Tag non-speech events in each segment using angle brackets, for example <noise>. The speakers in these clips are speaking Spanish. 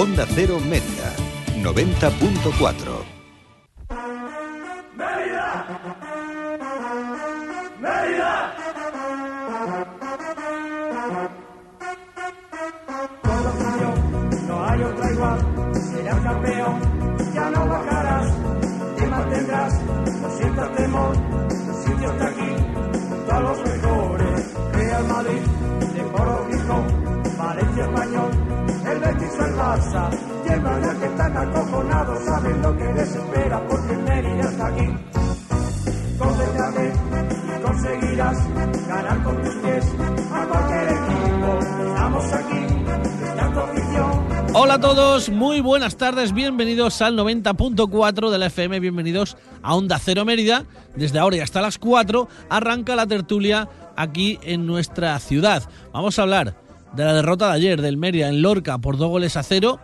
Onda Cero Media, 90.4. Hola a todos, muy buenas tardes, bienvenidos al 90.4 de la FM, bienvenidos a Onda Cero Mérida. Desde ahora y hasta las 4 arranca la tertulia aquí en nuestra ciudad. Vamos a hablar de la derrota de ayer del Mérida en Lorca por dos goles a cero,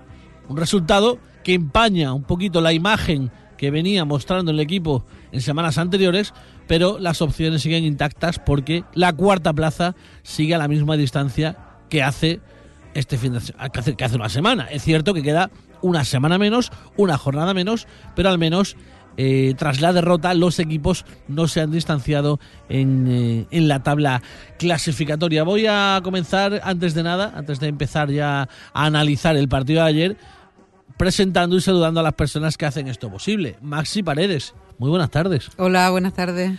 un resultado que empaña un poquito la imagen que venía mostrando el equipo en semanas anteriores, pero las opciones siguen intactas porque la cuarta plaza sigue a la misma distancia que hace este fin de que hace una semana. Es cierto que queda una semana menos, una jornada menos, pero al menos eh, tras la derrota los equipos no se han distanciado en, eh, en la tabla clasificatoria. Voy a comenzar antes de nada, antes de empezar ya a analizar el partido de ayer, presentando y saludando a las personas que hacen esto posible. Maxi Paredes, muy buenas tardes. Hola, buenas tardes.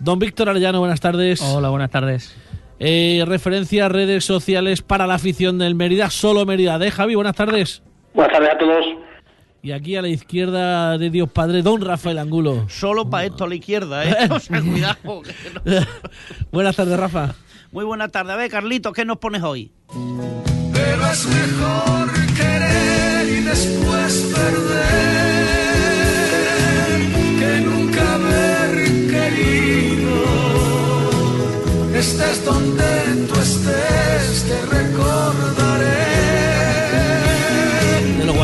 Don Víctor Arellano, buenas tardes. Hola, buenas tardes. Eh, referencia a redes sociales para la afición del Mérida, solo Mérida. De Javi, buenas tardes. Buenas tardes a todos. Y aquí a la izquierda de Dios Padre, don Rafael Angulo. Solo para esto a la izquierda, ¿eh? <laughs> O sea, cuidado. no- <laughs> buenas tardes, Rafa. Muy buena tarde. A ver, Carlitos, ¿qué nos pones hoy? Pero es mejor querer y después perder que nunca haber querido. Estés donde tú estés, te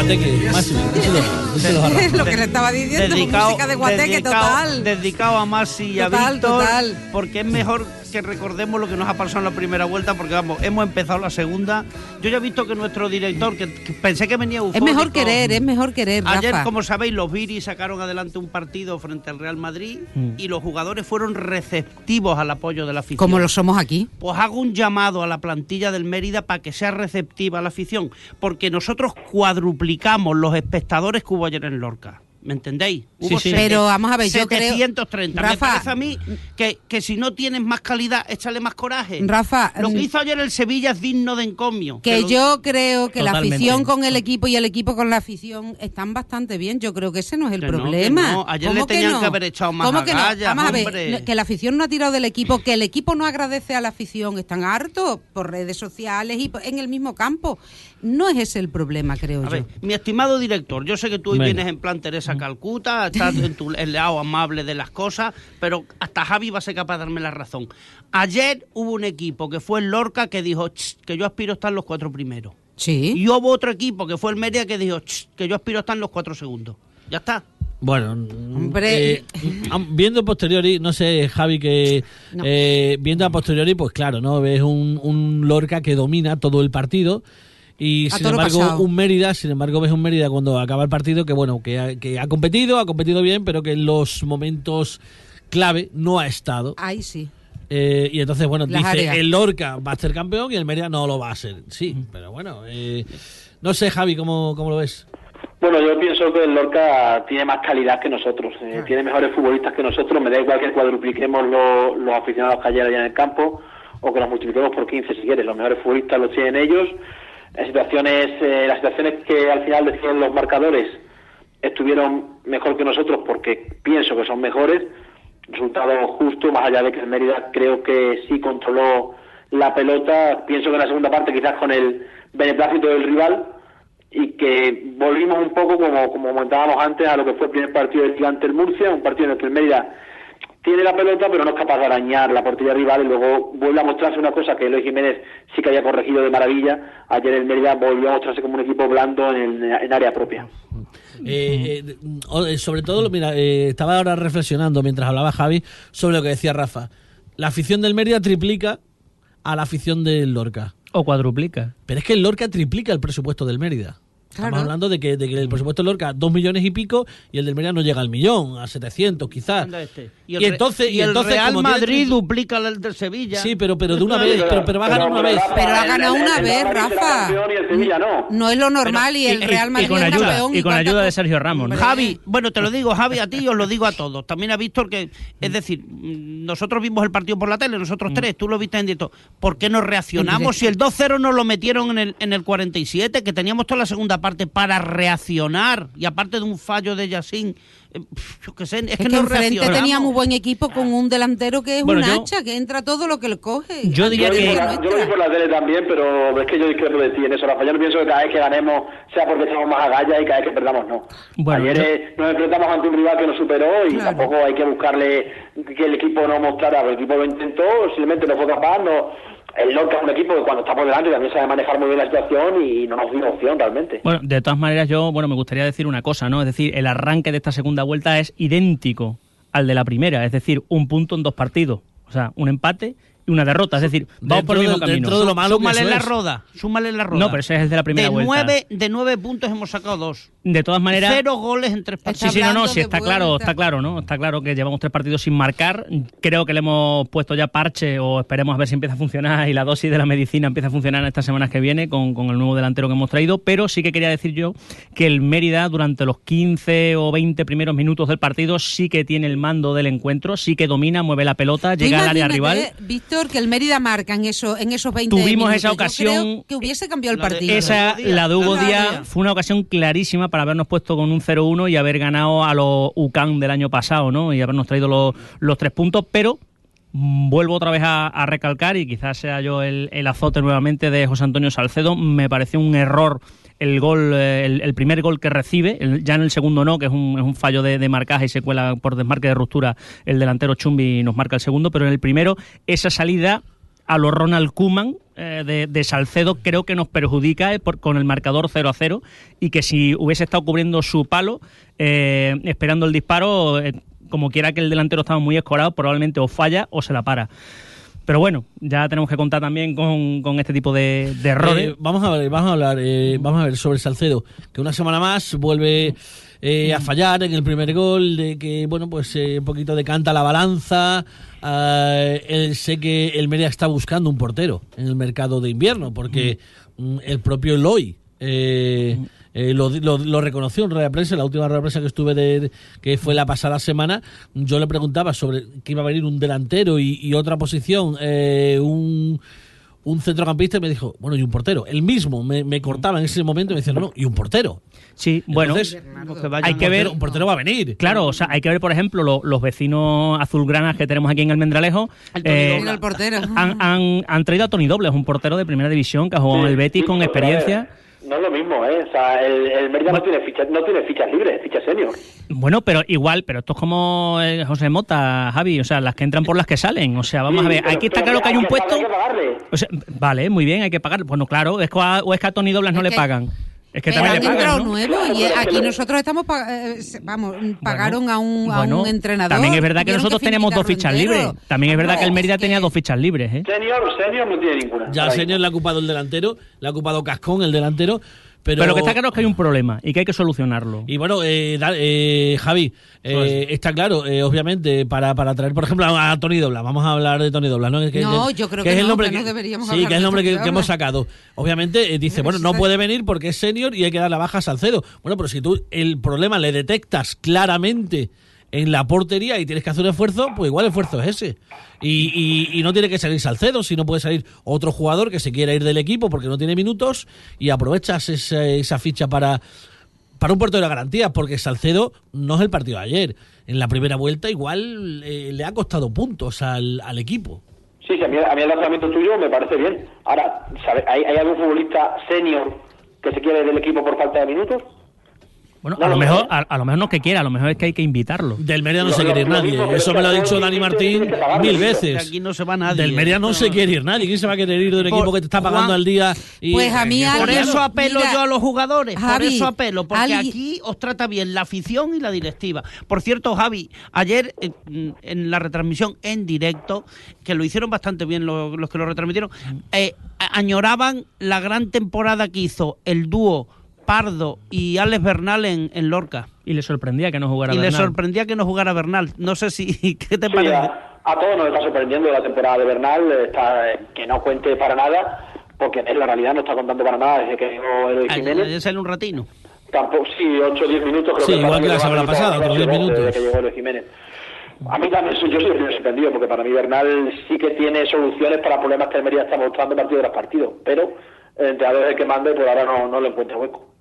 díselo, díselo Rafa. Lo que le estaba diciendo, música de guateque dedicado, total. dedicado a Masi y a Total, Víctor. total. Porque es mejor que recordemos lo que nos ha pasado en la primera vuelta, porque vamos, hemos empezado la segunda. Yo ya he visto que nuestro director, que, que pensé que venía Es eufórico. mejor querer, es mejor querer, Ayer, Rafa. como sabéis, los Viris sacaron adelante un partido frente al Real Madrid Mm. y los jugadores fueron receptivos al apoyo de la afición. Como lo somos aquí. Pues hago un llamado a la plantilla del Mérida para que sea receptiva a la afición, porque nosotros cuadruplicamos los espectadores que hubo ayer en Lorca. ¿Me entendéis? Hubo sí. sete- Pero vamos a ver, yo creo- 730. Me Rafa. parece a mí que, que si no tienes más calidad, échale más coraje. Rafa, Lo que mm, hizo ayer el Sevilla es digno de encomio. Que lo- yo creo que la afición con el equipo y el equipo con la afición están bastante bien. Yo creo que ese no es el Que no, problema. que no. Ayer ¿Cómo le tenían no? que haber echado más ¿Cómo que no? agallas, Vamos a ver, que la afición no ha tirado del equipo, que el equipo no agradece a la afición. Están hartos por redes sociales y en el mismo campo. No es ese el problema, creo A yo. ver, mi estimado director, yo sé que tú hoy Venga. vienes en plan Teresa Calcuta, estás en tu el lado amable de las cosas, pero hasta Javi va a ser capaz de darme la razón. Ayer hubo un equipo que fue el Lorca que dijo "Ch, que yo aspiro a estar en los cuatro primeros. Sí. Y hubo otro equipo que fue el Mérida que dijo "Ch, que yo aspiro a estar en los cuatro segundos. Ya está. Bueno, mm, Hombre. eh, viendo a posteriori, no sé, Javi, que No. eh, viendo a posteriori, pues claro, ¿no? Ves un, un Lorca que domina todo el partido. Y A sin embargo, pasado. un Mérida, sin embargo, ves un Mérida cuando acaba el partido que, bueno, que ha, que ha competido, ha competido bien, pero que en los momentos clave no ha estado. Ahí sí. Eh, y entonces, bueno, Las dice, áreas. el Lorca va a ser campeón y el Mérida no lo va a ser. Sí, pero bueno, eh, no sé, Javi, ¿cómo, cómo lo ves? Bueno, yo pienso que el Lorca tiene más calidad que nosotros, eh, tiene mejores futbolistas que nosotros. Me da igual que cuadrupliquemos lo- los aficionados que hay allá en el campo o que los multipliquemos por 15 si quieres. Los mejores futbolistas los tienen ellos. En situaciones, eh, las situaciones que al final deciden los marcadores estuvieron mejor que nosotros porque pienso que son mejores. Resultado justo, más allá de que el Mérida creo que sí controló la pelota. Pienso que en la segunda parte quizás con el beneplácito del rival y que volvimos un poco, como, como comentábamos antes, a lo que fue el primer partido del Gigante el Murcia, un partido en el que el Mérida tiene la pelota pero no es capaz de arañar la portería rival y luego vuelve a mostrarse una cosa que Eloy Jiménez sí que había corregido de maravilla. Ayer el Mérida volvió a mostrarse como un equipo blando en, el- en área propia. Eh, eh, eh, sobre todo, mira, eh, estaba ahora reflexionando mientras hablaba Javi sobre lo que decía Rafa. La afición del Mérida triplica a la afición del Lorca. O cuadruplica. Pero es que el Lorca triplica el presupuesto del Mérida. Estamos hablando de que, de que el presupuesto de Lorca, dos millones y pico, y el del Mérida no llega al millón, a 700 quizás. Este. Y, el entonces, y el entonces, Real tiene Madrid duplica el del Sevilla. Sí, pero, pero de una vez, pero, pero va a ganar una vez. Pero ha ganado una vez, Rafa. Y no. Es lo normal y el y- Real y Madrid con es ayuda, campeón. y con ayuda de Sergio Ramos, ¿no? Javi, bueno, te lo digo, Javi, a ti y os lo digo a todos. También a Víctor, que es decir, mm, nosotros vimos el partido por la tele, nosotros tres, tú lo viste en directo. ¿Por qué no reaccionamos? Si el 2-0 nos lo metieron en el, en el 47, que teníamos toda la segunda parte para reaccionar, y aparte de un fallo de Yacine, eh, yo qué sé, es, Es que, que no enfrente reaccionamos. tenía muy buen equipo con un delantero que es Bueno, un yo- hacha, que entra todo lo que le coge. Yo diría Yo que- la- yo lo vi por la tele también, pero es que yo discrepo de ti en eso, Rafa. Yo no pienso que cada vez que ganemos sea porque estamos más agallas y cada vez que perdamos no. Bueno, Ayer yo- nos enfrentamos ante un rival que nos superó y Claro. tampoco hay que buscarle que el equipo no mostrara, el equipo lo intentó, simplemente no fue capaz, no... El Lorca es un equipo que cuando está por delante también sabe manejar muy bien la situación y no nos dio opción realmente. Bueno, de todas maneras, yo, bueno, me gustaría decir una cosa, ¿no? Es decir, el arranque de esta segunda vuelta es idéntico al de la primera, es decir, un punto en dos partidos. O sea, un empate y una derrota. Es decir, vamos por el mismo de- camino. dentro de lo malo que súmale eso la es. roda, súmale la roda. No, pero ese es el de la primera de vuelta. Nueve, de nueve puntos hemos sacado dos. De todas maneras. Cero goles en tres Está Sí, partidos. sí, no, no, sí, de está claro, está claro, ¿no? Está claro que llevamos tres partidos sin marcar. Creo que le hemos puesto ya parche o esperemos a ver si empieza a funcionar y la dosis de la medicina empieza a funcionar en estas semanas que viene con, con el nuevo delantero que hemos traído. Pero sí que quería decir yo que el Mérida durante los 15 o 20 primeros minutos del partido sí que tiene el mando del encuentro, sí que domina, mueve la pelota, llega al área rival. Víctor, que el Mérida marca en, eso, en esos 20 Tuvimos minutos. esa Yo ocasión- creo que hubiese cambiado el La de- partido. Esa, la de Hugo Díaz, Díaz. fue una ocasión clarísima para habernos puesto con un 0-1 y haber ganado a los UCAN del año pasado, ¿no? Y habernos traído los, los tres puntos, pero vuelvo otra vez a, a recalcar y quizás sea yo el, el azote nuevamente de José Antonio Salcedo. Me pareció un error el gol, eh, el, primer gol que recibe, el- ya en el segundo no, que es un, es un fallo de, de marcaje y se cuela por desmarque de ruptura el delantero Chumbi nos marca el segundo, pero en el primero esa salida a lo Ronald Kuman de, de Salcedo creo que nos perjudica eh, con el marcador 0 a 0 y que si hubiese estado cubriendo su palo eh, esperando el disparo eh, como quiera que el delantero estaba muy escorado probablemente o falla o se la para pero bueno ya tenemos que contar también con, con este tipo de, de errores. Eh, vamos a ver, vamos a hablar, eh, vamos a ver sobre Salcedo, que una semana más vuelve eh, a fallar en el primer gol, de que bueno pues eh, un poquito decanta la balanza. ah, él- sé que el Mérida está buscando un portero en el mercado de invierno, porque mm, el propio Eloy eh, eh, lo, lo- lo reconoció en rueda de prensa, en la última rueda de prensa que estuve de, de- que fue la pasada semana, yo le preguntaba sobre que iba a venir un delantero y, y otra posición, eh, un un centrocampista y me dijo, bueno, y un portero. Él mismo me, me cortaba en ese momento y me decía, no, no, y un portero. sí bueno Entonces, que vayan hay que ver un portero va a venir. Claro, o sea, hay que ver, por ejemplo, lo- los vecinos azulgranas que tenemos aquí en el Mendralejo. El Tony eh, el portero. han, han- han traído a Tony Dobles, un portero de primera división que ha jugado en el Betis con experiencia. No es lo mismo, ¿eh? O sea, el, el Mérida no tiene fichas, no tiene fichas libres, fichas senior. Bueno, pero igual, pero esto es como eh, José Mota, Javi, o sea, las que entran por las que salen. O sea, vamos Sí, a ver, pero- aquí está claro que hay un puesto. Hay que pagarle. O sea, vale, muy bien, hay que pagar. Bueno, claro, es que a, o es que a Tony Doblas no le pagan. Es que también han le pagan, entrado ¿no? Claro, y aquí que- nosotros estamos, eh, vamos, pagaron a, un, a Bueno, un entrenador. También es verdad que nosotros teníamos dos finiquitarlo fichas libres. También es verdad que el No, Mérida es tenía que- dos fichas libres, ¿eh? Senior, senior no tiene ninguna. Ya le ha ocupado el delantero, le ha ocupado Cascón el delantero, pero... Pero lo que está claro es que hay un problema y que hay que solucionarlo. Y bueno, eh, eh, Javi, eh, Pues- está claro, eh, obviamente, para, para traer, por ejemplo, a, a Tony Doblas, vamos a hablar de Tony Doblas, ¿no? Que- No, que- yo creo que que es el no, nombre que no deberíamos Sí, que es el nombre que, hemos sacado. Obviamente, eh, dice, bueno, no <laughs> puede venir porque es senior y hay que dar la baja a Salcedo. Bueno, pero si tú el problema le detectas claramente en la portería y tienes que hacer un esfuerzo, pues igual el esfuerzo es ese. Y, y- no tiene que salir Salcedo, sino puede salir otro jugador que se quiera ir del equipo porque no tiene minutos y aprovechas esa, esa ficha para, para un puerto de la garantía, porque Salcedo no es el partido de ayer. En la primera vuelta igual eh, le ha costado puntos al, al equipo. Sí, sí, a mí, a mí el lanzamiento tuyo me parece bien. Ahora, ¿sabe? ¿Hay, ¿hay algún futbolista senior que se quiere del equipo por falta de minutos? Bueno, No a lo lo mejor, sé. a, a lo mejor no es que quiera, a lo mejor es que hay que invitarlo. Del Mérida no Lo- se quiere ir nadie. mismo Eso me lo ha dicho Dani Martín mil veces. Aquí no se va nadie. Del Mérida no se quiere ir nadie. ¿Quién se va a querer ir de un Por- equipo que te está pagando Juan, al día? Y, Pues a mí Por alguien- eso apelo Mira, yo a los jugadores, por eso apelo, porque alguien- aquí os trata bien la afición y la directiva. Por cierto, Javi, ayer eh, en la retransmisión en directo, que lo hicieron bastante bien los, los que lo retransmitieron, eh, añoraban la gran temporada que hizo el dúo Pardo y Alex Bernal en, en Lorca. Y le sorprendía que no jugara y le Bernal. sorprendía que no jugara Bernal. No sé si. <laughs> ¿Qué te Sí, parece? a, a todos nos está sorprendiendo la temporada de Bernal, está, eh, que no cuente para nada, porque en la realidad no está contando para nada desde que llegó Eloy Ayer Jiménez. sale un ratino. Tampoco, sí, 8 o 10 minutos creo Sí, que igual que la semana pasada, otros 10 desde minutos. que llegó Eloy Jiménez. A mí también, yo soy el sorprendido, porque para mí Bernal sí que tiene soluciones para problemas que Almería está mostrando partido tras partido, pero el entrenador es el que manda y por ahora no, no le encuentra hueco.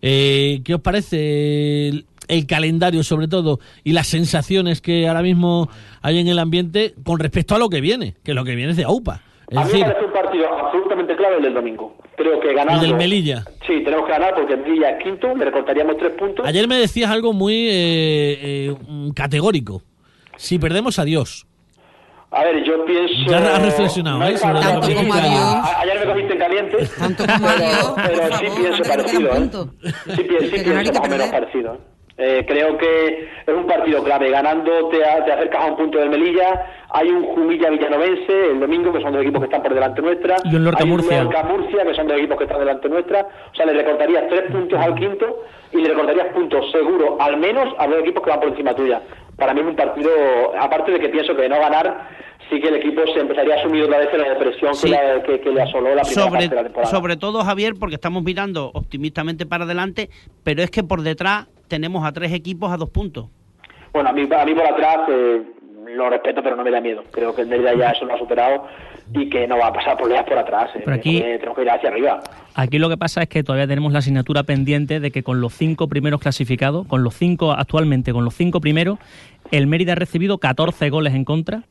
Eh, ¿Qué os parece el, el calendario, sobre todo, y las sensaciones que ahora mismo hay en el ambiente con respecto a lo que viene? Que lo que viene es de AUPA. Es a mí decir, me parece un partido absolutamente clave el del domingo. Creo que ganando... el del Melilla. Sí, tenemos que ganar porque el Melilla es quinto, le recortaríamos tres puntos. Ayer me decías algo muy eh, eh, categórico. Si perdemos, adiós. A ver, yo pienso... Ya has reflexionado, ¿eh? es sobre Ayer me cogiste en caliente. <laughs> Tanto como pero, pero sí favor, pienso te parecido, ¿eh? Sí, pienso más o menos parecido. ¿eh? Eh, creo que es un partido clave. Ganando te, a- te acercas a un punto del Melilla. Hay un Jumilla Villanovense el domingo, que son dos equipos que están por delante nuestra. Y un Lorca Hay Murcia. Lorca Murcia, que son dos equipos que están delante nuestra. O sea, le recortarías tres puntos al quinto y le recortarías puntos seguro, al menos a dos equipos que van por encima tuya. Para mí es un partido, aparte de que pienso que de no ganar, sí que el equipo se empezaría a asumir otra vez en la depresión Sí. que, la- que- que le asoló la primera sobre, parte de la temporada. sobre todo, Javier, porque estamos mirando optimistamente para adelante, pero es que por detrás tenemos a tres equipos a dos puntos. Bueno, a mí, a mí por atrás eh, lo respeto, pero no me da miedo. Creo que el Mérida ya eso lo ha superado y que no va a pasar problemas por atrás. eh. Pero aquí- Tenemos que- tenemos que ir hacia arriba. Aquí lo que pasa es que todavía tenemos la asignatura pendiente de que con los cinco primeros clasificados, con los cinco actualmente, con los cinco primeros, el Mérida ha recibido 14 goles en contra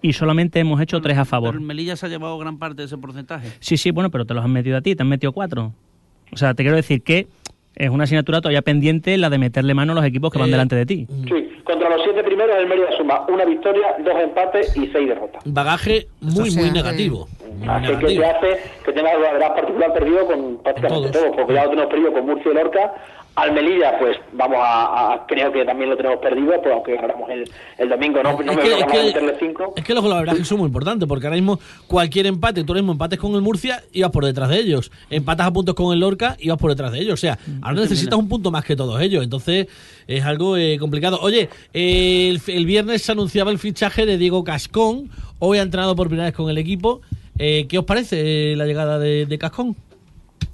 y solamente hemos hecho tres a Pero favor. el Melilla se ha llevado gran parte de ese porcentaje. Sí, sí, bueno, pero te los han metido a ti, te han metido cuatro. O sea, te quiero decir que es una asignatura todavía pendiente la de meterle mano a los equipos que van Eh, delante de ti. Sí, contra los siete primeros el Mérida suma una victoria, dos empates y seis derrotas. Bagaje muy, O sea, muy negativo. Así que te hace que tenga la verdad particular perdido con prácticamente Todos. todos, porque ya lo tenemos perdido con Murcia y Lorca. Al Melilla, pues vamos a, a- creo que también lo tenemos perdido, pues aunque ganamos el, el domingo, no, no es, me que, es que- meterle cinco. es que los son muy importantes porque ahora mismo cualquier empate, tú ahora mismo empates con el Murcia y vas por detrás de ellos. Empatas a puntos con el Lorca y vas por detrás de ellos. O sea, ahora necesitas un punto más que todos ellos. Entonces es algo eh, complicado. Oye, eh, el, el viernes se anunciaba el fichaje de Diego Cascón. Hoy ha entrenado por primera vez con el equipo. Eh, ¿Qué os parece eh, la llegada de, de Cascón?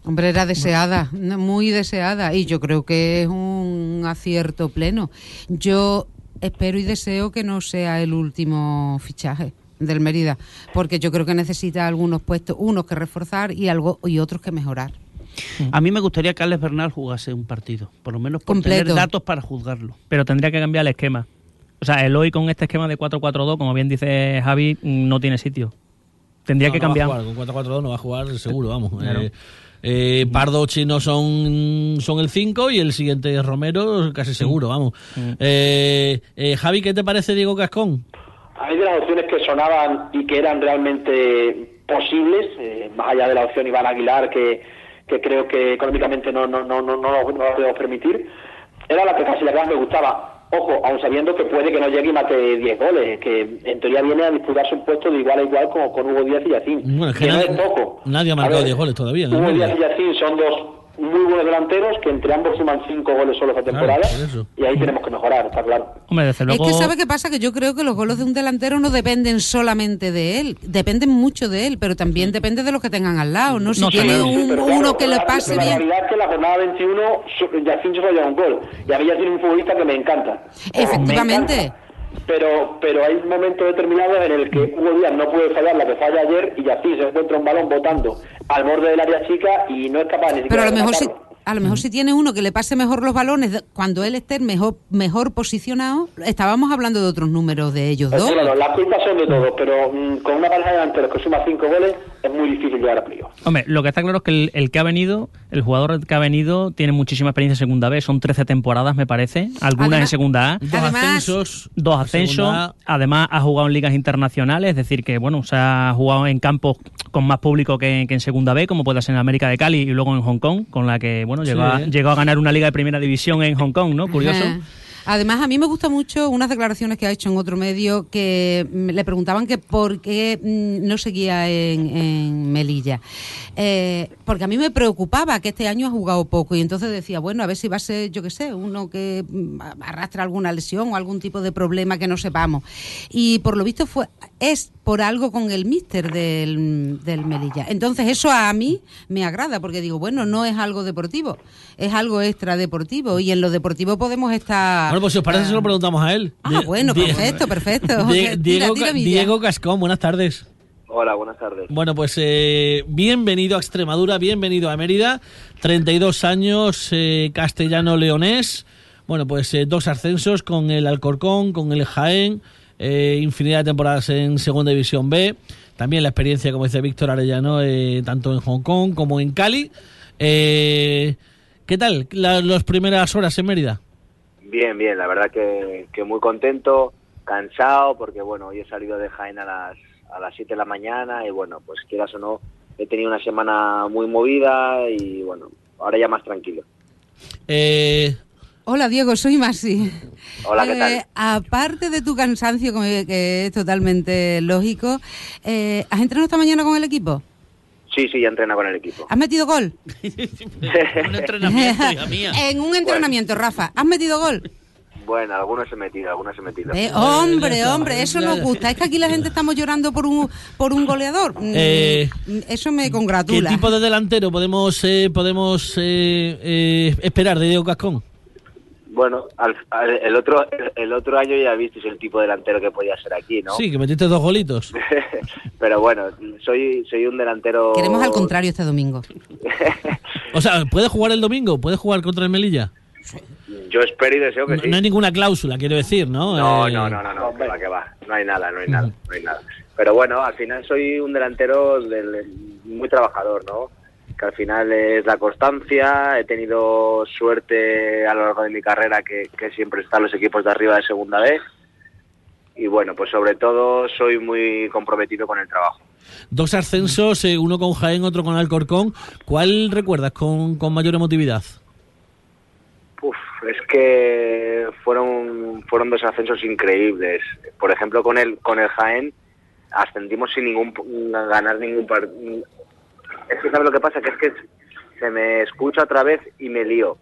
Hombre, era deseada, muy deseada, y yo creo que es un acierto pleno. Yo espero y deseo que no sea el último fichaje del Mérida, porque yo creo que necesita algunos puestos, unos que reforzar y algo y otros que mejorar. A mí me gustaría que Alex Bernal jugase un partido, por lo menos por Completo. tener datos para juzgarlo. Pero tendría que cambiar el esquema. O sea, el hoy con este esquema de 4-4-2, como bien dice Javi, no tiene sitio. Tendría No, que no va a cambiar. jugar, con 4-4-2 no va a jugar seguro, vamos. Claro. Eh, eh, Pardo Chino son, son el 5 y el siguiente es Romero, casi seguro, vamos. Eh, eh, Javi, ¿qué te parece Diego Cascón? Mí de las opciones que sonaban y que eran realmente posibles, eh, más allá de la opción Iván Aguilar, que, que creo que económicamente no, no, no, no, no, lo- no lo podemos permitir, era la que casi la que más me gustaba. Ojo, aun sabiendo que puede que no llegue y mate 10 goles, que en teoría viene a disputarse un puesto de igual a igual con, con Hugo Díaz y Yacín. Bueno, es que nadie- es poco. nadie ha marcado ver, 10 goles todavía Hugo. Díaz y Yacín son dos muy buenos delanteros que entre ambos suman 5 goles solo esta temporada y ahí tenemos que mejorar, está claro. Hombre, desde luego. Es que sabe qué pasa que yo creo que los goles de un delantero no dependen solamente de él, dependen mucho de él, pero también depende de los que tengan al lado, ¿no? Si No, tiene. Sí, un- uno que le la- pase la bien. realidad es que la jornada 21 su- Yacín solo lleva un gol. Y a mí Yacín es un futbolista que me encanta. Efectivamente. Me encanta. Pero, pero hay momentos determinados en el que Hugo Díaz no puede fallar la que falla ayer y Yacín se encuentra un balón botando al borde del área chica y no es capaz ni siquiera Pero a lo mejor si a lo mejor si tiene uno que le pase mejor los balones cuando él esté mejor mejor posicionado, estábamos hablando de otros números de ellos Es dos. claro, las culpas son de todos, pero mm, con una pareja de delanteros que suma 5 goles es muy difícil llegar a playoff. Hombre, lo que está claro es que el, el que ha venido, el jugador que ha venido, tiene muchísima experiencia en segunda B. Son 13 temporadas, me parece. Algunas en segunda A. Dos Además- ascensos. Dos en ascensos. Además, ha jugado en ligas internacionales. Es decir, que bueno, se ha jugado en campos con más público que, que en segunda B, como puede ser en América de Cali y luego en Hong Kong, con la que bueno llegó, a, llegó a ganar una liga de primera división en Hong Kong, ¿no? Curioso. Ajá. Además, a mí me gusta mucho unas declaraciones que ha hecho en otro medio que mm, le preguntaban que por qué mm, no seguía en, en Melilla. Eh, porque a mí me preocupaba que este año ha jugado poco y entonces decía, bueno, a ver si va a ser, yo qué sé, uno que mm, arrastra alguna lesión o algún tipo de problema que no sepamos. Y por lo visto fue es por algo con el míster del, del Melilla. Entonces eso a mí me agrada porque digo, bueno, no es algo deportivo, es algo extradeportivo y en lo deportivo podemos estar... Bueno, pues si os parece, se lo preguntamos a él. Ah, Di- bueno, perfecto, perfecto. <laughs> Diego, tira. Diego Cascón, buenas tardes. Hola, buenas tardes. Bueno, pues eh, bienvenido a Extremadura, bienvenido a Mérida. 32 años, eh, castellano-leonés. Bueno, pues eh, dos ascensos con el Alcorcón, con el Jaén, eh, infinidad de temporadas en Segunda División B. También la experiencia, como dice Víctor Arellano, eh, tanto en Hong Kong como en Cali. Eh, ¿Qué tal la- las primeras horas en Mérida? Bien, bien, la verdad que, que muy contento, cansado, porque bueno, hoy he salido de Jaén a las, a las 7 de la mañana y bueno, pues quieras o no, he tenido una semana muy movida y bueno, ahora ya más tranquilo. Eh, Hola Diego, soy Masi. Hola, ¿qué tal? Eh, aparte de tu cansancio, que que es totalmente lógico, eh, ¿has entrenado esta mañana con el equipo? Sí, sí, ya entrena con el equipo. ¿Has metido gol? <laughs> Un entrenamiento, hija mía. <laughs> en un entrenamiento, Rafa. ¿Has metido gol? Bueno, algunos he metido, algunos he metido. Eh, hombre, hombre, eso nos gusta. Es que aquí la gente estamos llorando por un por un goleador. Mm, Eh, eso me ¿Qué congratula. tipo de delantero podemos eh, podemos eh, eh, esperar de Diego Cascón? Bueno, al- al- el otro el otro año ya visteis el tipo de delantero que podía ser aquí, ¿no? Sí, que metiste dos golitos. <laughs> Pero bueno, soy soy un delantero... Queremos al contrario este domingo. <laughs> O sea, ¿puede jugar el domingo? ¿Puede jugar contra el Melilla? Yo espero y deseo que No, sí. no hay ninguna cláusula, quiero decir, ¿no? No, Eh, no, no, no, no, que va, que va. No hay nada, no hay nada, no hay nada. Pero bueno, al final soy un delantero del- muy trabajador, ¿no? Que al final es la constancia. He tenido suerte a lo largo de mi carrera que, que siempre están los equipos de arriba de segunda vez. Y bueno, pues sobre todo soy muy comprometido con el trabajo. Dos ascensos, eh, uno con Jaén, otro con Alcorcón. ¿Cuál recuerdas con, con mayor emotividad? Uf, es que fueron fueron dos ascensos increíbles. Por ejemplo, con el con el Jaén ascendimos sin ningún ganar ningún partido. Es que sabes lo que pasa que es que se me escucha otra vez y me lío.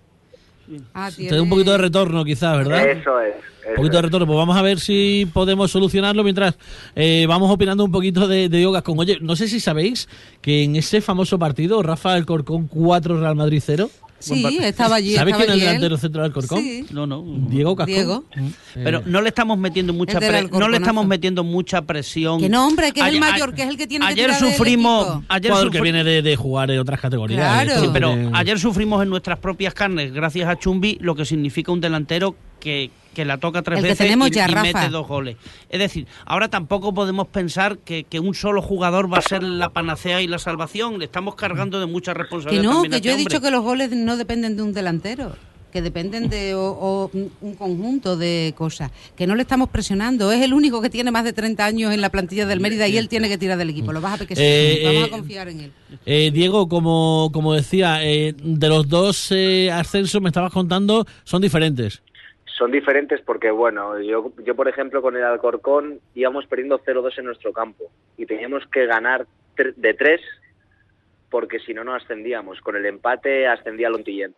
Ah, Te da un poquito de retorno, quizás, ¿verdad? Eso es. Un poquito de retorno. Pues vamos a ver si podemos solucionarlo mientras eh, vamos opinando un poquito de, de Diego Gascón. Oye, no sé si sabéis que en ese famoso partido, Rafa Alcorcón 4, Real Madrid 0. Sí, estaba allí. ¿Sabes quién es el delantero centro del Alcorcón? Sí. No, no. Diego Cascón. Diego. Pero no le estamos metiendo mucha El del pre- no le estamos metiendo mucha presión. Que no, hombre, que es el mayor, que es el que tiene que ayer tirar del sufrimos, ayer jugador que viene de, de jugar en otras categorías. Claro. Esto Sí, no pero ayer sufrimos en nuestras propias carnes, gracias a Chumbi, lo que significa un delantero que, que la toca tres El que veces y, ya, y Rafa. mete dos goles. Es decir, ahora tampoco podemos pensar que, que un solo jugador va a ser la panacea y la salvación. Le estamos cargando de mucha Que responsabilidad. no, también a que este yo he hombre. dicho que los goles no dependen de un delantero, que dependen de o- o un conjunto de cosas, que no le estamos presionando. Es el único que tiene más de 30 años en la plantilla del Mérida y él tiene que tirar del equipo. Lo vas a ver que sí. Eh, Vamos eh, a confiar en él. Eh, Diego, como, como decía, eh, de los dos eh, ascensos me estabas contando, son diferentes. Son diferentes porque, bueno, yo, yo por ejemplo con el Alcorcón íbamos perdiendo 0-2 en nuestro campo y teníamos que ganar de 3 porque si no, no ascendíamos. Con el empate ascendía Lontillén.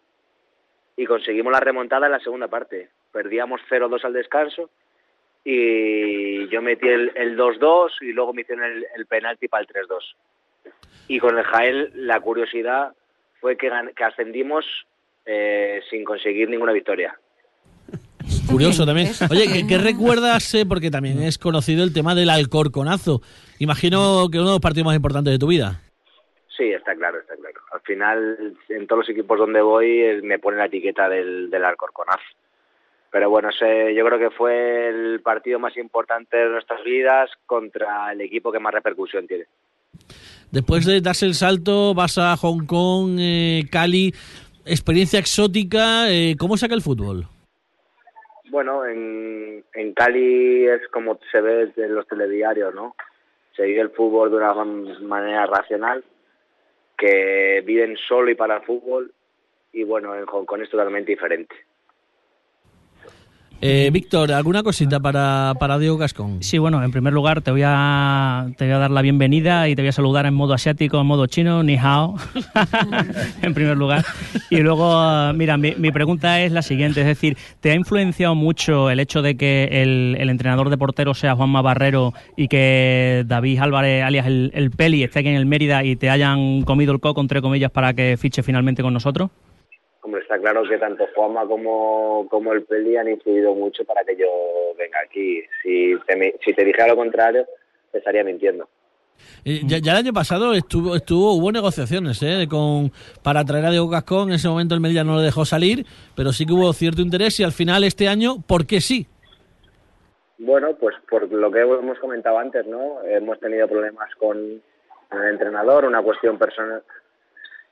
Y conseguimos la remontada en la segunda parte. Perdíamos 0-2 al descanso y yo metí el, el 2-2 y luego me hicieron el, penalti para el 3-2. Y con el Jael la curiosidad fue que, que ascendimos eh, sin conseguir ninguna victoria. Curioso también. Oye. ¿qué, qué recuerdas? eh, porque también es conocido el tema del Alcorconazo. Imagino que uno de los partidos más importantes de tu vida. Sí, está claro, está claro. Al final, en todos los equipos donde voy, eh, me ponen la etiqueta del, del Alcorconazo. Pero bueno, sé, yo creo que fue el partido más importante de nuestras vidas contra el equipo que más repercusión tiene. Después de darse el salto, vas a Hong Kong, eh, Cali, experiencia exótica. eh, ¿Cómo saca el fútbol? Bueno, en, en Cali es como se ve en los telediarios, ¿no? Se vive el fútbol de una man- manera racional, que viven solo y para el fútbol, y bueno, en Hong Kong es totalmente diferente. Eh, Víctor, ¿alguna cosita para, para Diego Gascón? Sí, bueno, en primer lugar te voy a te voy a dar la bienvenida y te voy a saludar en modo asiático, en modo chino, ni hao, <laughs> en primer lugar. Y luego, mira, mi, mi pregunta es la siguiente, es decir, ¿te ha influenciado mucho el hecho de que el, el entrenador de portero sea Juanma Barrero y que David Álvarez, alias el, el Peli, esté aquí en el Mérida y te hayan comido el coco, entre comillas, para que fiche finalmente con nosotros? Hombre, está claro que tanto Juanma como, como el Peli han influido mucho para que yo venga aquí. Si te, si te dijera lo contrario, te estaría mintiendo. Eh, ya, ya el año pasado estuvo, estuvo hubo negociaciones ¿eh? con para traer a Diego Gascón. En ese momento el Mérida no lo dejó salir, pero sí que hubo cierto interés y al final este año, ¿por qué sí? Bueno, pues por lo que hemos comentado antes, ¿no? Hemos tenido problemas con el entrenador, una cuestión personal.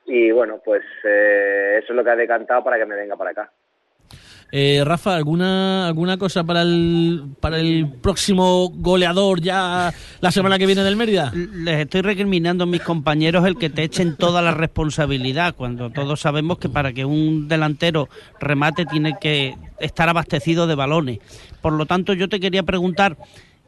Y bueno, pues eh, eso es lo que ha decantado para que me venga para acá. Eh, Rafa, ¿alguna alguna cosa para el para el próximo goleador ya la semana que viene del Mérida? Les estoy recriminando a mis compañeros el que te echen toda la responsabilidad, cuando todos sabemos que para que un delantero remate tiene que estar abastecido de balones. Por lo tanto, yo te quería preguntar,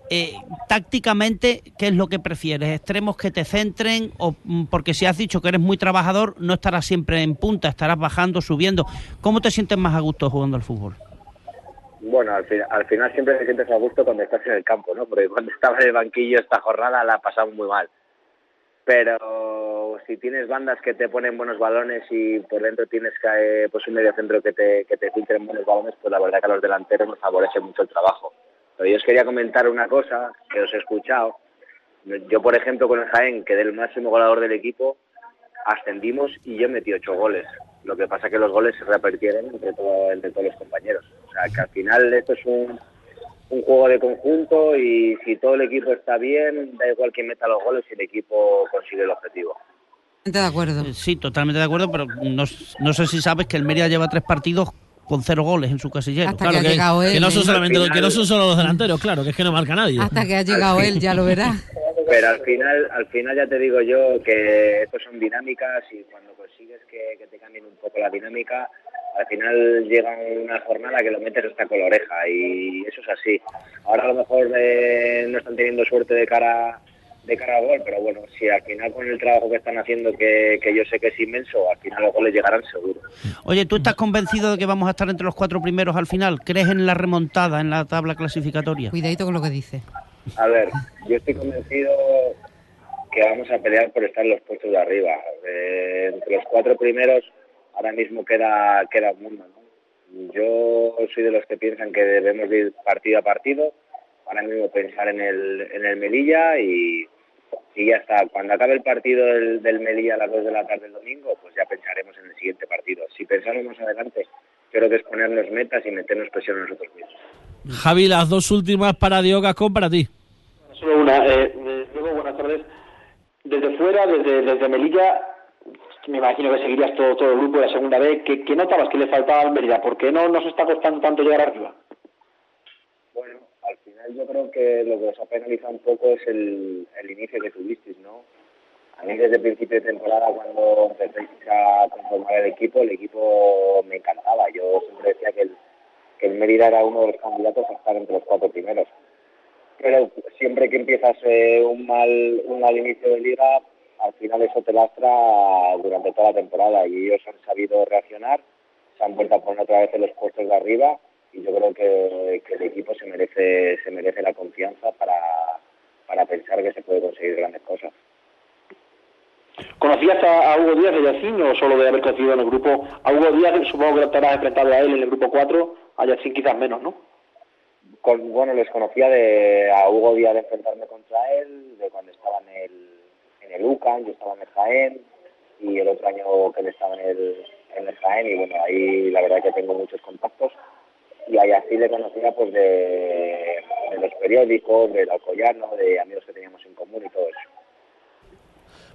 eh, tácticamente, ¿qué es lo que prefieres? ¿Extremos que te centren? o mm, Porque si has dicho que eres muy trabajador, no estarás siempre en punta, estarás bajando, subiendo. ¿Cómo te sientes más a gusto jugando al fútbol? Bueno, al, fin- al final siempre te sientes a gusto cuando estás en el campo, ¿no? Porque cuando <laughs> estaba en el banquillo esta jornada la pasamos muy mal. Pero si tienes bandas que te ponen buenos balones y por dentro tienes que, eh, pues un medio centro que te, que te filtren buenos balones, pues la verdad que a los delanteros nos favorece mucho el trabajo. Pero yo os quería comentar una cosa que os he escuchado. Yo, por ejemplo, con el Jaén, que del máximo goleador del equipo, ascendimos y yo metí ocho goles. Lo que pasa que los goles se repartieron entre, todo- entre todos los compañeros. O sea, que al final esto es un, un juego de conjunto y si todo el equipo está bien, da igual quién meta los goles si el equipo consigue el objetivo. De acuerdo. Sí, totalmente de acuerdo, pero no, no sé si sabes que el Mérida lleva tres partidos con cero goles en su casillero. Hasta que ha llegado él. que no son solamente Al que no son solo los delanteros, claro, que es que no marca nadie. Hasta que ha llegado él, ya lo verás. Pero al final, al final ya te digo yo que esto son dinámicas y cuando consigues que, que te cambien un poco la dinámica, al final llega una jornada que lo metes hasta con la oreja y eso es así. Ahora a lo mejor eh, no están teniendo suerte de cara de cara gol, pero bueno, si al final con el trabajo que están haciendo, que, que yo sé que es inmenso, al final los goles llegarán seguro. Oye, ¿tú estás convencido de que vamos a estar entre los cuatro primeros al final? ¿Crees en la remontada en la tabla clasificatoria? Cuidadito con lo que dice. A ver, yo estoy convencido que vamos a pelear por estar en los puestos de arriba. Eh, entre los cuatro primeros ahora mismo queda queda un mundo. ¿no? Yo soy de los que piensan que debemos de ir partido a partido. Ahora mismo pensar en el, en el Melilla y, y ya está. Cuando acabe el partido del, del Melilla a las 2 de la tarde del domingo, pues ya pensaremos en el siguiente partido. Si pensamos más adelante, creo que es ponernos metas y meternos presión a nosotros mismos. Javi, las dos últimas para Diego Gascón para ti. Solo una. Eh, eh, Diego, buenas tardes. Desde fuera, desde, desde Melilla, me imagino que seguirías todo, todo el grupo de la segunda vez. ¿Qué, qué notabas que le faltaba al Mérida? ¿Por qué no nos está costando tanto llegar arriba? Yo creo que lo que os ha penalizado un poco es el, el inicio que tuvisteis, ¿no? A mí desde el principio de temporada, cuando empezáis a conformar el equipo, el equipo me encantaba. Yo siempre decía que el, el Mérida era uno de los candidatos a estar entre los cuatro primeros. Pero siempre que empiezas un mal un mal inicio de liga, al final eso te lastra durante toda la temporada y ellos han sabido reaccionar, se han vuelto a poner otra vez en los puestos de arriba y yo creo que, que el equipo se merece se merece la confianza para, para pensar que se puede conseguir grandes cosas. ¿Conocías a, Hugo Díaz de Yacín o solo de haber conocido en el grupo? A Hugo Díaz supongo que te habrás enfrentado a él en el grupo 4, a Yacín quizás menos, ¿no? Con- bueno, les conocía de a Hugo Díaz de enfrentarme contra él, de cuando estaba en el, en el UCAN, yo estaba en el Jaén, y el otro año que él estaba en el, en el Jaén, y bueno, ahí la verdad que tengo muchos contactos, y ahí así le conocía pues de, de los periódicos, del Alcoyano, de amigos que teníamos en común y todo eso.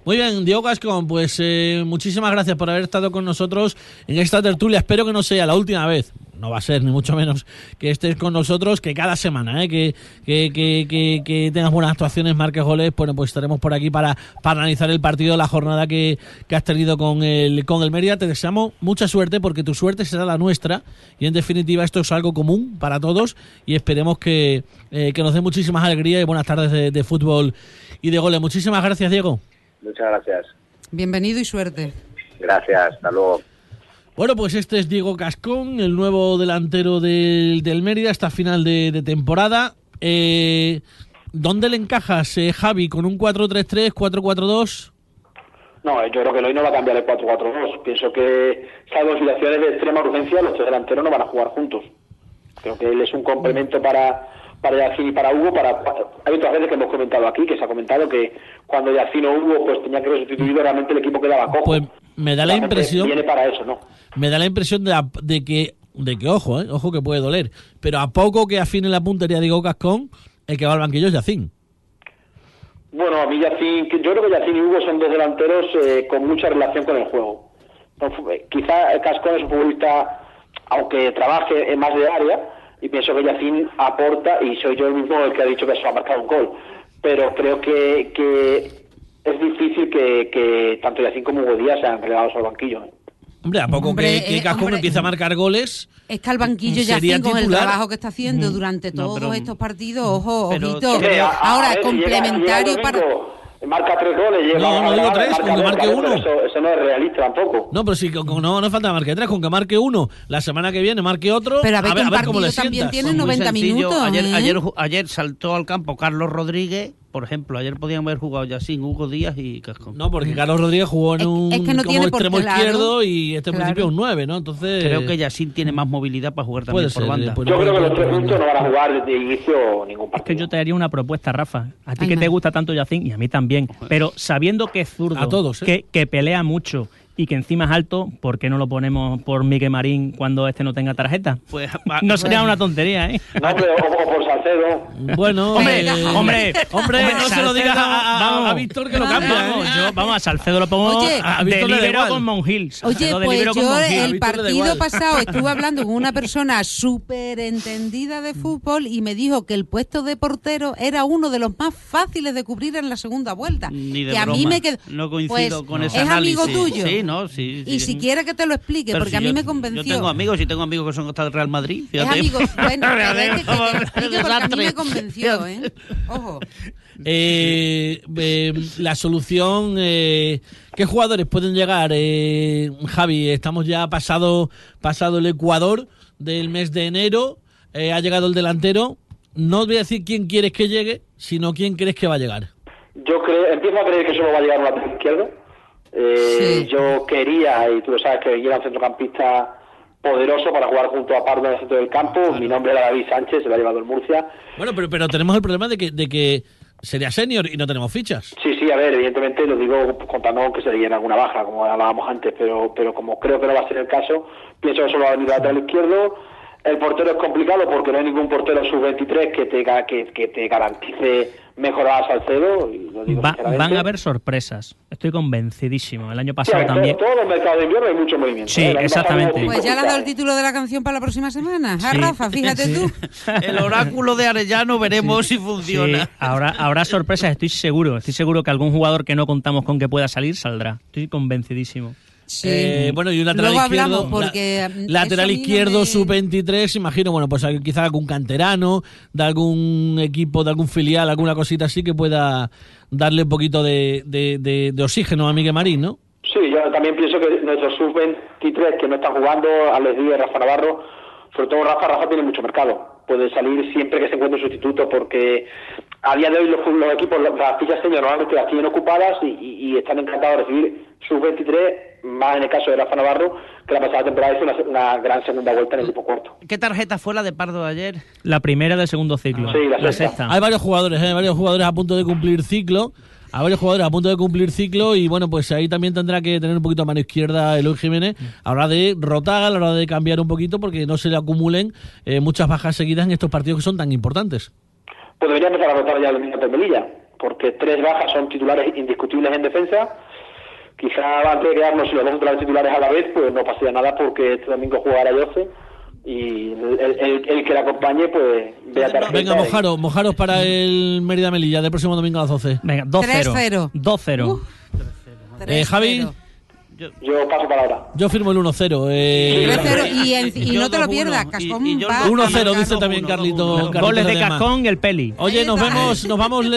Muy bien, Diego Gascón, pues eh, muchísimas gracias por haber estado con nosotros en esta tertulia. Espero que no sea la última vez. No va a ser ni mucho menos que estés con nosotros, que cada semana, ¿eh? que, que, que, que, que tengas buenas actuaciones, marques goles, bueno, pues estaremos por aquí para, para analizar el partido, la jornada que, que has tenido con el, con el Mérida. Te deseamos mucha suerte porque tu suerte será la nuestra y en definitiva esto es algo común para todos y esperemos que, eh, que nos dé muchísimas alegrías y buenas tardes de, de fútbol y de goles. Muchísimas gracias, Diego. Muchas gracias. Bienvenido y suerte. Gracias, hasta luego. Bueno, pues este es Diego Cascón, el nuevo delantero del, del Mérida, esta final de, de temporada. Eh, ¿Dónde le encajas, eh, Javi, con un 4-3-3, 4-4-2? No, yo creo que hoy no va a cambiar el 4-4-2. Pienso que, salvo situaciones de extrema urgencia, los tres delanteros no van a jugar juntos. Creo que él es un complemento para para Yacine y para Hugo. Para, hay otras veces que hemos comentado aquí, que se ha comentado que cuando Yacine o Hugo pues tenía que ser sustituido, realmente el equipo quedaba cojo. Pues me da la impresión... Viene para eso, ¿no? me da la impresión de, de que, de que ojo, eh, ojo que puede doler, pero a poco que afine la puntería de Diego Cascón, el que va al banquillo es Yacín. Bueno, a mí Yacine, yo creo que Yacine y Hugo son dos delanteros eh, con mucha relación con el juego. Fu- eh, quizá Cascón es un futbolista, aunque trabaje en más de área, y pienso que Yacine aporta, y soy yo el mismo el que ha dicho que eso ha marcado un gol. Pero creo que, que es difícil que, que tanto Yacine como Hugo Díaz sean relegados al banquillo. ¿eh? Hombre, a poco Hombre, que, que eh, Cascón hombre. empiece a marcar goles, Es que al banquillo ya Sería con el trabajo que está haciendo durante No, todos pero- estos partidos, ojo, pero- ojito. Hombre, a- a- Ahora, a ver, si llega- complementario llega el para... Marca tres goles, llega No, a no digo tres, con que marque uno. Eso, eso no es realista tampoco. no, pero sí, con- con- no, no falta marque tres, con que marque uno, la semana que viene marque otro, Pero a ver, que un cómo le también tiene Pues muy 90 sencillo. minutos, Ayer, ¿eh? ayer, ju- ayer saltó al campo Carlos Rodríguez, por ejemplo. Ayer podían haber jugado ya sin Hugo Díaz y Cascón. No, porque Carlos Rodríguez jugó en Es- un es que no como tiene extremo claro. izquierdo y este Claro. principio un 9, ¿no? Entonces Creo que Yacine tiene más movilidad para jugar también Puede por ser, banda. pues- Yo creo que los tres juntos no van a jugar de inicio ningún Es partido. que yo te haría una propuesta, Rafa. A ti Ay, que te gusta tanto Yacín y a mí también. Pero sabiendo que es zurdo, A todos, ¿eh? que, que pelea mucho y que encima es alto, ¿por qué no lo ponemos por Miguel Marín cuando este no tenga tarjeta? Pues, <laughs> va- No sería una tontería, ¿eh? <laughs> No, pero, o, o por Salcedo. Bueno, <laughs> Hombre, eh, hombre, hombre, no se lo digas a, a- Vamos. a Víctor que lo cambia. Vamos, ¿eh? yo, vamos, a Salcedo lo pongo Oye, a, Víctor de da libero con Monjil. Oye, pues yo el partido pasado estuve hablando con una persona súper entendida de fútbol y me dijo que el puesto de portero era uno de los más fáciles de cubrir en la segunda vuelta. Ni de que a mí broma. me quedó... No coincido Pues, con ese es amigo tuyo. Sí, no, sí. Y sí. si quiere que te lo explique, Pero porque si a mí yo- me convenció. Yo tengo amigos y tengo amigos que son hasta el Real Madrid. Es amigo, <laughs> bueno, pero es que, que te Como- explique porque a mí me convenció, ¿eh? <laughs> Ojo. Eh, eh, la solución, eh, ¿qué jugadores pueden llegar? Eh, Javi, estamos ya pasado, pasado el Ecuador del mes de enero, eh, ha llegado el delantero. No voy a decir quién quieres que llegue, sino quién crees que va a llegar. Yo creo, empiezo a creer que solo va a llegar un lateral izquierdo. Eh, Sí. Yo quería, y tú lo sabes, que quiera un centrocampista poderoso para jugar junto a Pardo en el centro del campo. Mi nombre era David Sánchez, se lo ha llevado el Murcia. Bueno, pero, pero tenemos el problema de que, de que sería senior y no tenemos fichas. Sí, sí, a ver, evidentemente lo digo contando que se le alguna baja, como hablábamos antes, pero, pero como creo que no va a ser el caso, pienso que solo va a venir lateral izquierdo. El portero es complicado porque no hay ningún portero sub-23 que te, que, que te garantice mejorar a Salcedo. Y lo digo Va- sinceramente. van a haber sorpresas. Estoy convencidísimo. El año Sí, pasado todo- también. todos los mercados de invierno hay mucho movimiento. Sí, ¿eh? Exactamente. Pues ya le has dado el título de la canción para la próxima semana. ¿Ah, Sí. Rafa? Fíjate Sí. tú. <laughs> El oráculo de Arellano veremos si Sí, funciona. habrá, habrá sorpresas, estoy seguro. Estoy seguro que algún jugador que no contamos con que pueda salir saldrá. Estoy convencidísimo. Sí. Eh, bueno, y un lateral Luego izquierdo. hablamos, porque, la- mm, lateral no izquierdo me- sub-23, imagino, bueno, pues hay- quizá algún canterano, de algún equipo, de algún filial, alguna cosita así que pueda darle un poquito de, de- de- de oxígeno a Miguel Marín, ¿no? Sí, yo también pienso que nuestros sub-23 que no están jugando, Alex Díaz, Rafa Navarro, sobre todo Rafa, Rafa tiene mucho mercado. Puede salir siempre que se encuentre un sustituto porque a día de hoy los, los equipos, las fichas senior normalmente las tienen ocupadas y, y- y están encantados de recibir sub-23, más en el caso de Rafa Navarro, que la pasada temporada hizo una, una gran segunda vuelta en el equipo corto. ¿Qué tarjeta fue la de Pardo de ayer? La primera del segundo ciclo. Sí, la sexta. Hay varios jugadores, ¿eh? hay varios jugadores a punto de cumplir ciclo. Hay varios jugadores a punto de cumplir ciclo y bueno, pues ahí también tendrá que tener un poquito a mano izquierda Eloy Jiménez a la hora de rotar, a la hora de cambiar un poquito porque no se le acumulen eh, muchas bajas seguidas en estos partidos que son tan importantes. Pues debería empezar a rotar ya el domingo de Melilla, porque tres bajas son titulares indiscutibles en defensa. Quizá antes de quedarnos los dos centrales titulares a la vez, pues no pasaría nada porque este domingo jugará Jose, y el, el- el que la acompañe, pues vea tarjeta. Venga, y- mojaros, mojaros para el Mérida Melilla del próximo domingo a las 12. Venga, 2-0. 3-0. 2-0. Eh, Javi, Yo paso para ahora. yo firmo el 1-0. Eh, 3-0 y, y yo no te lo 2-1, pierdas, y- Cascón y yo va 1-0 a marcar dice también. Carlito. Goles de. Cascón y el Peli. Oye, nos vemos, nos vamos <laughs>